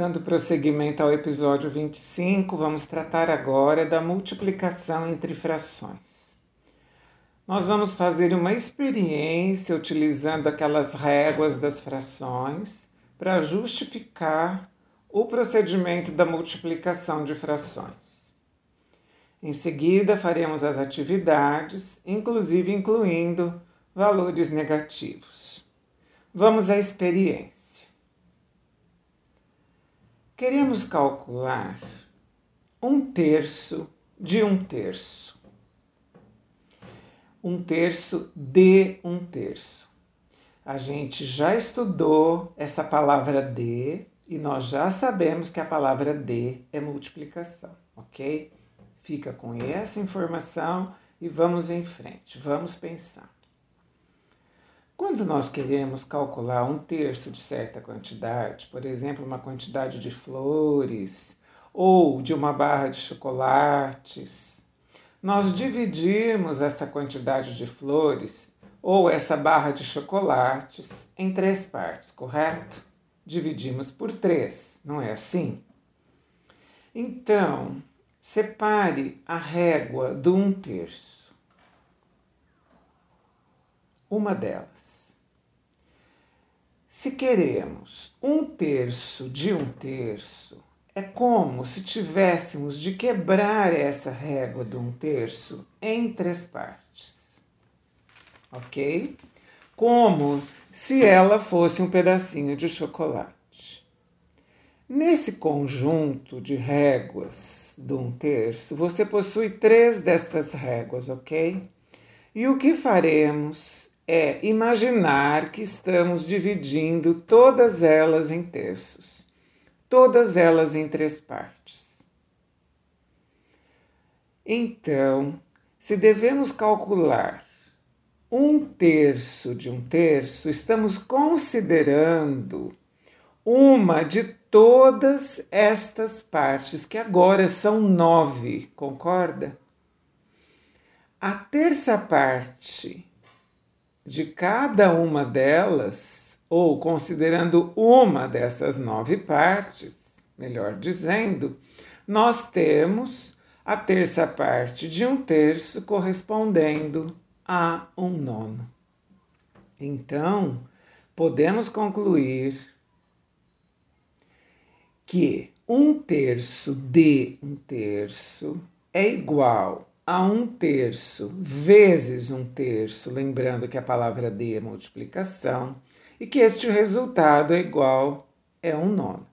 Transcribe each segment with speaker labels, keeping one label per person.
Speaker 1: Dando prosseguimento ao episódio 25, vamos tratar agora da multiplicação entre frações. Nós vamos fazer uma experiência utilizando aquelas réguas das frações para justificar o procedimento da multiplicação de frações. Em seguida, faremos as atividades, inclusive incluindo valores negativos. Vamos à experiência. Queremos calcular um terço de um terço. Um terço de um terço. A gente já estudou essa palavra de e nós já sabemos que a palavra de é multiplicação, ok? Fica com essa informação e vamos em frente, vamos pensar. Quando nós queremos calcular um terço de certa quantidade, por exemplo, uma quantidade de flores ou de uma barra de chocolates, nós dividimos essa quantidade de flores ou essa barra de chocolates em três partes, correto? Dividimos por três, não é assim? Então, separe a régua do um terço. Uma delas. Se queremos um terço de um terço, é como se tivéssemos de quebrar essa régua de um terço em três partes. Ok? Como se ela fosse um pedacinho de chocolate. Nesse conjunto de réguas de um terço, você possui três destas réguas, ok? E o que faremos é imaginar que estamos dividindo todas elas em terços, todas elas em três partes. Então, se devemos calcular um terço de um terço, estamos considerando uma de todas estas partes, que agora são nove, concorda? A terça parte de cada uma delas, ou considerando uma dessas nove partes, melhor dizendo, nós temos a terça parte de um terço correspondendo a um nono. Então, podemos concluir que um terço de um terço é igual a um terço vezes um terço, lembrando que a palavra D é multiplicação, e que este resultado é igual a um nono.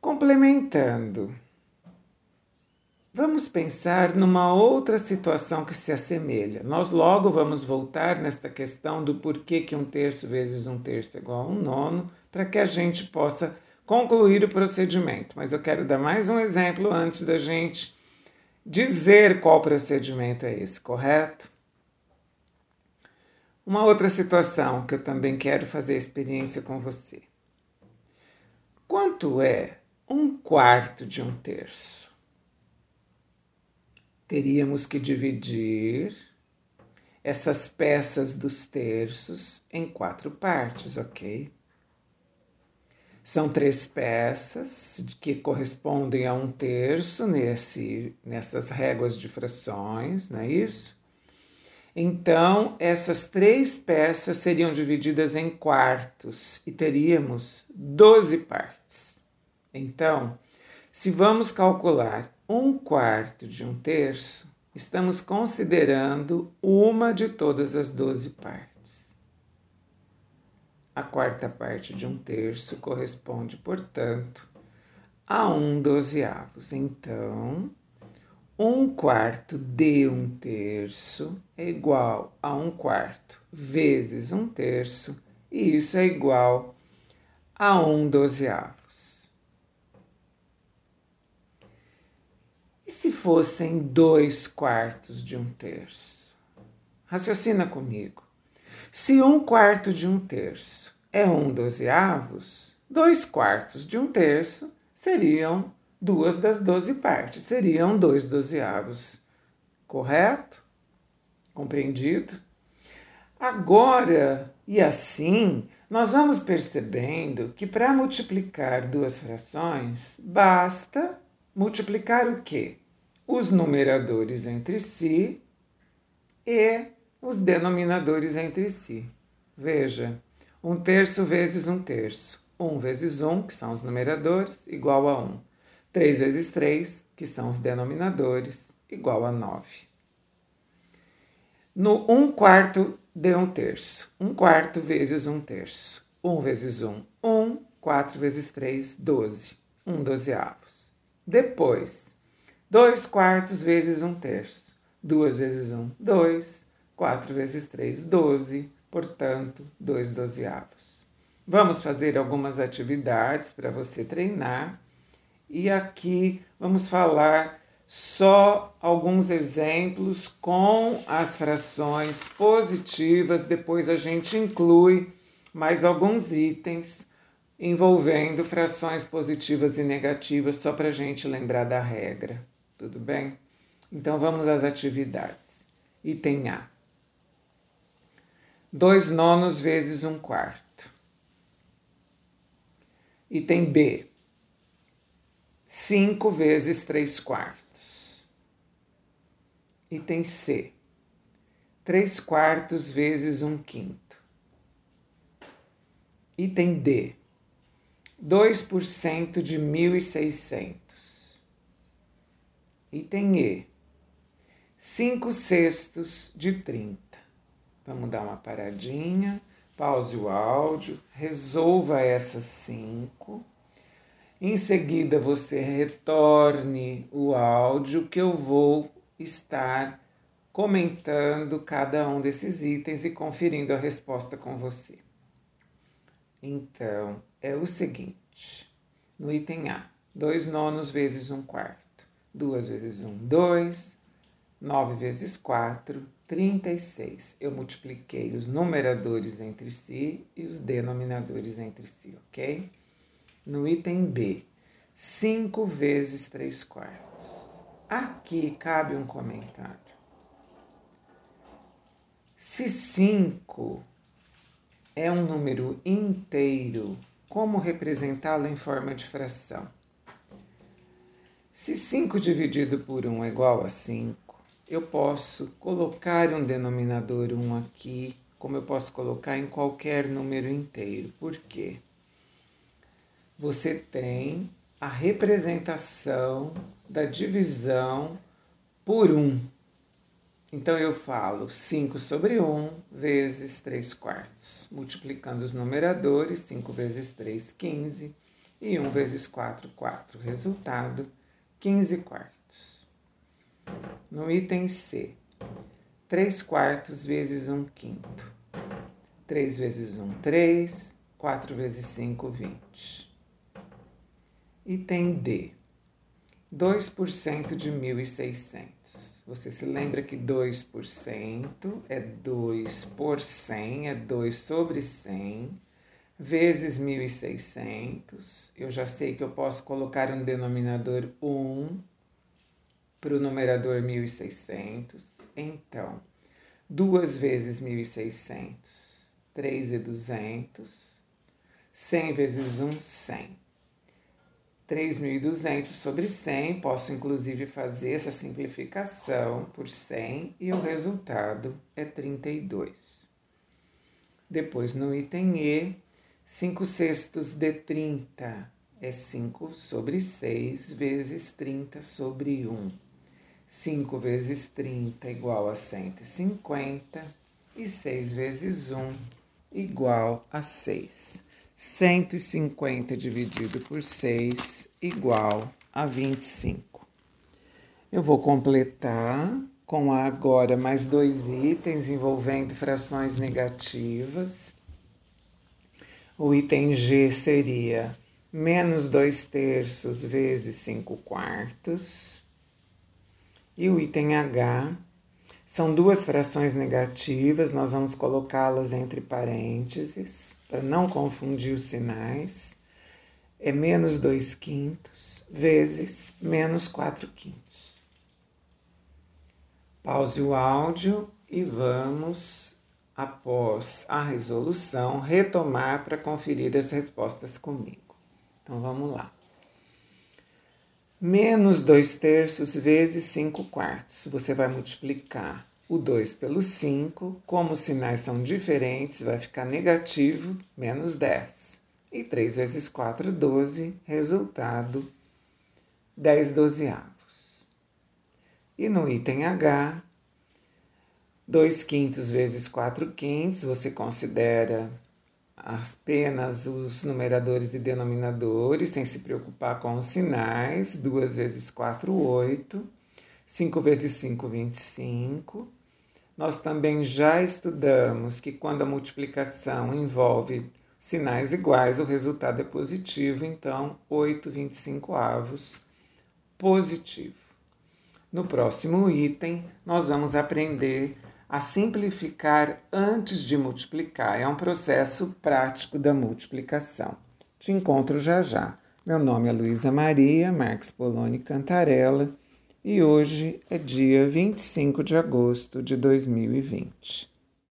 Speaker 1: Complementando, vamos pensar numa outra situação que se assemelha. Nós logo vamos voltar nesta questão do porquê que um terço vezes um terço é igual a um nono, para que a gente possa concluir o procedimento. Mas eu quero dar mais um exemplo antes da gente dizer qual procedimento é esse, correto? Uma outra situação que eu também quero fazer experiência com você. Quanto é um quarto de um terço? Teríamos que dividir essas peças dos terços em quatro partes, ok? São três peças que correspondem a um terço nesse, nessas réguas de frações, não é isso? Então, essas três peças seriam divididas em quartos e teríamos 12 partes. Então, se vamos calcular um quarto de um terço, estamos considerando uma de todas as 12 partes. A quarta parte de um terço corresponde, portanto, a um dozeavos. Então, um quarto de um terço é igual a um quarto vezes um terço, e isso é igual a um dozeavos. E se fossem dois quartos de um terço? Raciocina comigo. Se um quarto de um terço é um dozeavos, dois quartos de um terço seriam duas das doze partes, seriam dois dozeavos. Correto? Compreendido? Agora, e assim, nós vamos percebendo que para multiplicar duas frações, basta multiplicar o quê? Os numeradores entre si e os denominadores entre si. Veja, um terço vezes um terço. 1 vezes 1, que são os numeradores, igual a 1. 3 vezes 3, que são os denominadores, igual a 9. No 1 quarto de 1 terço. 1 quarto vezes 1 terço. 1 vezes 1, 1. 4 vezes 3, 12. 1 dozeavos. Depois, 2 quartos vezes 1 terço. 2 vezes 1, 2. 4 vezes 3, 12. Portanto, 2 dozeavos. Vamos fazer algumas atividades para você treinar e aqui vamos falar só alguns exemplos com as frações positivas, depois a gente inclui mais alguns itens envolvendo frações positivas e negativas, só para a gente lembrar da regra, tudo bem? Então vamos às atividades. Item A: 2 nonos vezes um quarto. Item B, 5 vezes 3 quartos. Item C, 3 quartos vezes 1 um quinto. Item D, 2% de 1.600. Item E, 5 sextos de 30. Vamos dar uma paradinha pause o áudio, resolva essas cinco. Em seguida, você retorne o áudio que eu vou estar comentando cada um desses itens e conferindo a resposta com você. Então, é o seguinte: no item A, 2 nonos vezes 1 um quarto, 2 vezes 1, um, 2, 9 vezes 4, 36. Eu multipliquei os numeradores entre si e os denominadores entre si, ok? No item B, 5 vezes 3 quartos. Aqui cabe um comentário. Se 5 é um número inteiro, como representá-lo em forma de fração? Se 5 dividido por 1 é igual a 5, eu posso colocar um denominador 1 aqui, como eu posso colocar em qualquer número inteiro. Por quê? Você tem a representação da divisão por 1. Então eu falo 5 sobre 1 vezes 3 quartos. Multiplicando os numeradores, 5 vezes 3, 15. E 1 vezes 4, 4. Resultado, 15 quartos. No item C, 3 quartos vezes 1 quinto. 3 vezes 1, 3. 4 vezes 5, 20. Item D, 2% de 1.600. Você se lembra que 2% é 2 por 100, é 2 sobre 100, vezes 1.600. Eu já sei que eu posso colocar um denominador 1 para o numerador 1600. Então, 2 vezes 1600, 3 e 200. 100 vezes 1, 100. 3.200 sobre 100, posso inclusive fazer essa simplificação por 100 e o resultado é 32. Depois, no item E, 5 sextos de 30 é 5 sobre 6 vezes 30 sobre 1. 5 vezes 30 igual a 150 e 6 vezes 1 igual a 6. 150 dividido por 6 igual a 25. Eu vou completar com agora mais dois itens envolvendo frações negativas. O item G seria menos 2 terços vezes 5 quartos e o item H são duas frações negativas, nós vamos colocá-las entre parênteses para não confundir os sinais. É menos 2 quintos vezes menos 4 quintos. Pause o áudio e vamos após a resolução, retomar para conferir as respostas comigo. Então vamos lá. Menos 2 terços vezes 5 quartos. Você vai multiplicar o 2 pelo 5. Como os sinais são diferentes, vai ficar negativo, menos 10. E 3 vezes 4, 12. Resultado, 10 dozeavos. E no item H, 2 quintos vezes 4 quintos, você considera apenas os numeradores e denominadores, sem se preocupar com os sinais. 2 vezes 4, 8. 5 vezes 5, 25. Nós também já estudamos que quando a multiplicação envolve sinais iguais, o resultado é positivo, então 8 25 avos positivo. No próximo item, nós vamos aprender a simplificar antes de multiplicar. É um processo prático da multiplicação. Te encontro já já. Meu nome é Luísa Maria Marques Poloni Cantarella e hoje é dia 25 de agosto de 2020.